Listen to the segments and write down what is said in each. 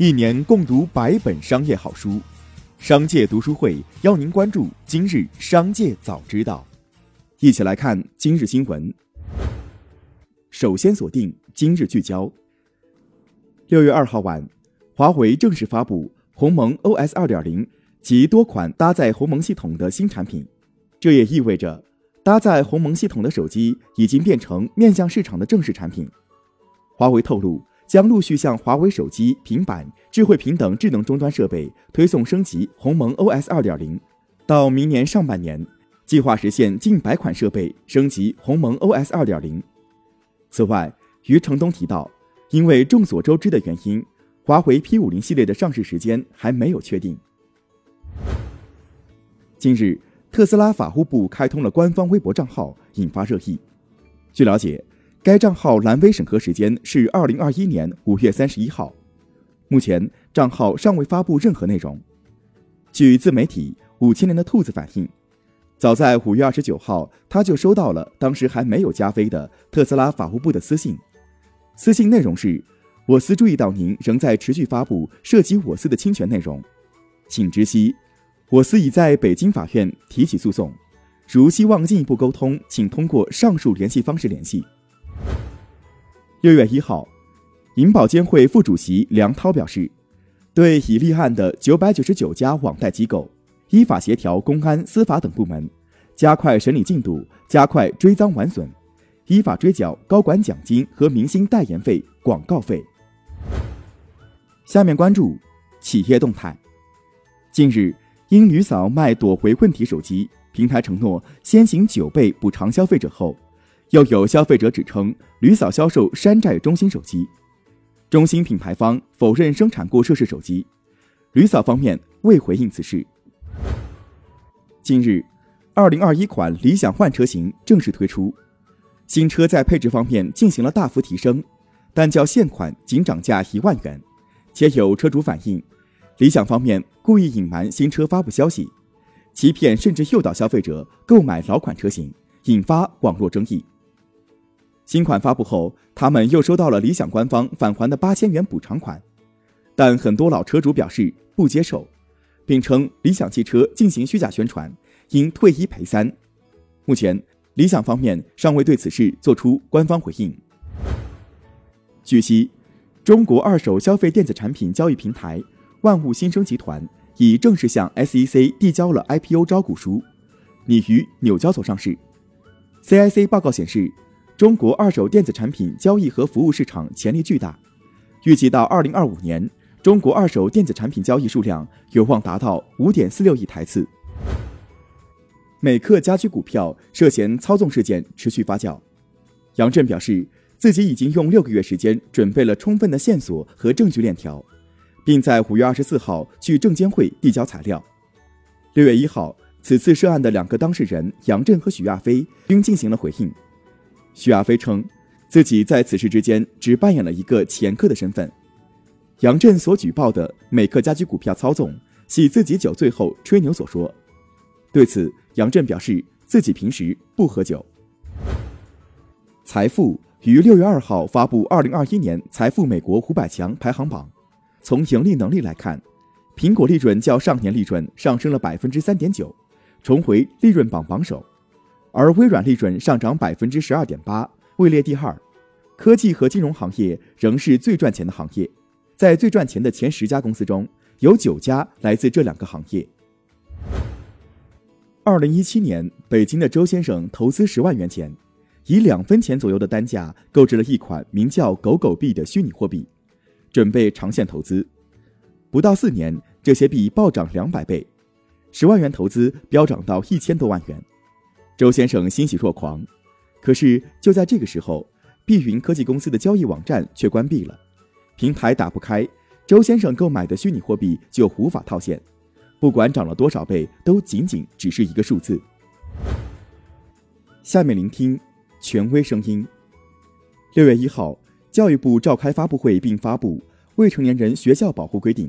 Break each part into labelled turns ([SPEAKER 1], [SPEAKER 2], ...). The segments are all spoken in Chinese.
[SPEAKER 1] 一年共读百本商业好书，商界读书会邀您关注今日商界早知道。一起来看今日新闻。首先锁定今日聚焦。六月二号晚，华为正式发布鸿蒙 OS 二点零及多款搭载鸿蒙系统的新产品，这也意味着搭载鸿蒙系统的手机已经变成面向市场的正式产品。华为透露。将陆续向华为手机、平板、智慧屏等智能终端设备推送升级鸿蒙 OS 2.0，到明年上半年，计划实现近百款设备升级鸿蒙 OS 2.0。此外，余承东提到，因为众所周知的原因，华为 P50 系列的上市时间还没有确定。近日，特斯拉法务部开通了官方微博账号，引发热议。据了解。该账号蓝 V 审核时间是二零二一年五月三十一号，目前账号尚未发布任何内容。据自媒体五千年的兔子反映，早在五月二十九号，他就收到了当时还没有加飞的特斯拉法务部的私信。私信内容是：“我司注意到您仍在持续发布涉及我司的侵权内容，请知悉，我司已在北京法院提起诉讼。如希望进一步沟通，请通过上述联系方式联系。”六月一号，银保监会副主席梁涛表示，对已立案的九百九十九家网贷机构，依法协调公安、司法等部门，加快审理进度，加快追赃挽损，依法追缴高管奖金和明星代言费、广告费。下面关注企业动态。近日，因女嫂卖躲回问题手机，平台承诺先行九倍补偿消费者后。又有消费者指称吕嫂销售山寨中兴手机，中兴品牌方否认生产过涉事手机，吕嫂方面未回应此事。近日，二零二一款理想换车型正式推出，新车在配置方面进行了大幅提升，但较现款仅涨价一万元，且有车主反映，理想方面故意隐瞒新车发布消息，欺骗甚至诱导消费者购买老款车型，引发网络争议。新款发布后，他们又收到了理想官方返还的八千元补偿款，但很多老车主表示不接受，并称理想汽车进行虚假宣传，应退一赔三。目前，理想方面尚未对此事作出官方回应。据悉，中国二手消费电子产品交易平台万物新生集团已正式向 SEC 递交了 IPO 招股书，拟于纽交所上市。CIC 报告显示。中国二手电子产品交易和服务市场潜力巨大，预计到二零二五年，中国二手电子产品交易数量有望达到五点四六亿台次。美克家居股票涉嫌操纵事件持续发酵，杨震表示自己已经用六个月时间准备了充分的线索和证据链条，并在五月二十四号去证监会递交材料。六月一号，此次涉案的两个当事人杨震和许亚飞均进行了回应。徐亚飞称，自己在此事之间只扮演了一个掮客的身份。杨震所举报的美克家居股票操纵，系自己酒醉后吹牛所说。对此，杨震表示自己平时不喝酒。财富于六月二号发布二零二一年财富美国五百强排行榜。从盈利能力来看，苹果利润较上年利润上升了百分之三点九，重回利润榜榜首。而微软利润上涨百分之十二点八，位列第二。科技和金融行业仍是最赚钱的行业，在最赚钱的前十家公司中，有九家来自这两个行业。二零一七年，北京的周先生投资十万元钱，以两分钱左右的单价购置了一款名叫“狗狗币”的虚拟货币，准备长线投资。不到四年，这些币暴涨两百倍，十万元投资飙涨到一千多万元。周先生欣喜若狂，可是就在这个时候，碧云科技公司的交易网站却关闭了，平台打不开，周先生购买的虚拟货币就无法套现，不管涨了多少倍，都仅仅只是一个数字。下面聆听权威声音。六月一号，教育部召开发布会并发布《未成年人学校保护规定》，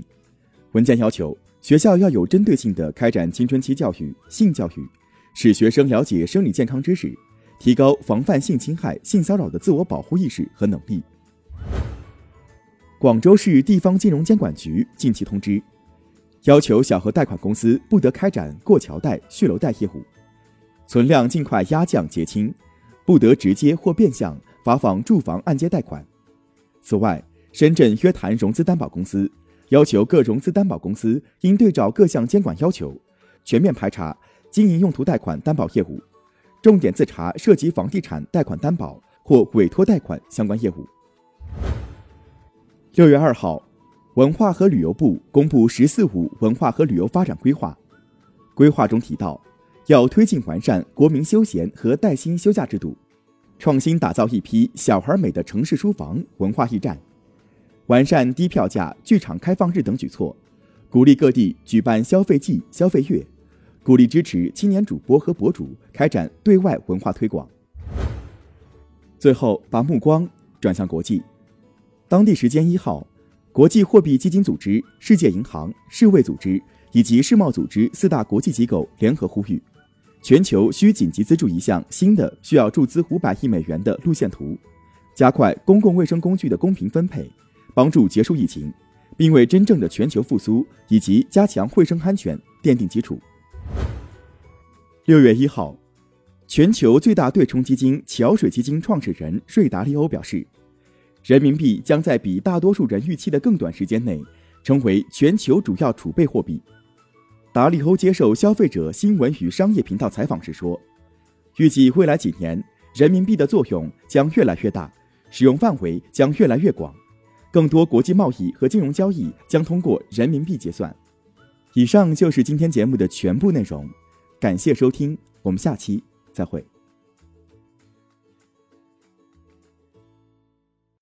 [SPEAKER 1] 文件要求学校要有针对性的开展青春期教育、性教育。使学生了解生理健康知识，提高防范性侵害、性骚扰的自我保护意识和能力。广州市地方金融监管局近期通知，要求小额贷款公司不得开展过桥贷、续楼贷业务，存量尽快压降结清，不得直接或变相发放住房按揭贷款。此外，深圳约谈融资担保公司，要求各融资担保公司应对照各项监管要求，全面排查经营用途贷款担保业务，重点自查涉及房地产贷款担保或委托贷款相关业务。六月二号，文化和旅游部公布“十四五”文化和旅游发展规划。规划中提到，要推进完善国民休闲和带薪休假制度，创新打造一批小而美的城市书房、文化驿站，完善低票价剧场开放日等举措，鼓励各地举办消费季、消费月，鼓励支持青年主播和博主开展对外文化推广。最后，把目光转向国际。当地时间一号，国际货币基金组织、世界银行、世卫组织以及世贸组织四大国际机构联合呼吁，全球需紧急资助一项新的需要注资五百亿美元的路线图，加快公共卫生工具的公平分配，帮助结束疫情，并为真正的全球复苏以及加强卫生安全奠定基础。六月一号，全球最大对冲基金桥水基金创始人瑞达利欧表示。人民币将在比大多数人预期的更短时间内成为全球主要储备货币。达利欧接受消费者新闻与商业频道采访时说：“预计未来几年，人民币的作用将越来越大，使用范围将越来越广，更多国际贸易和金融交易将通过人民币结算。”以上就是今天节目的全部内容，感谢收听，我们下期再会。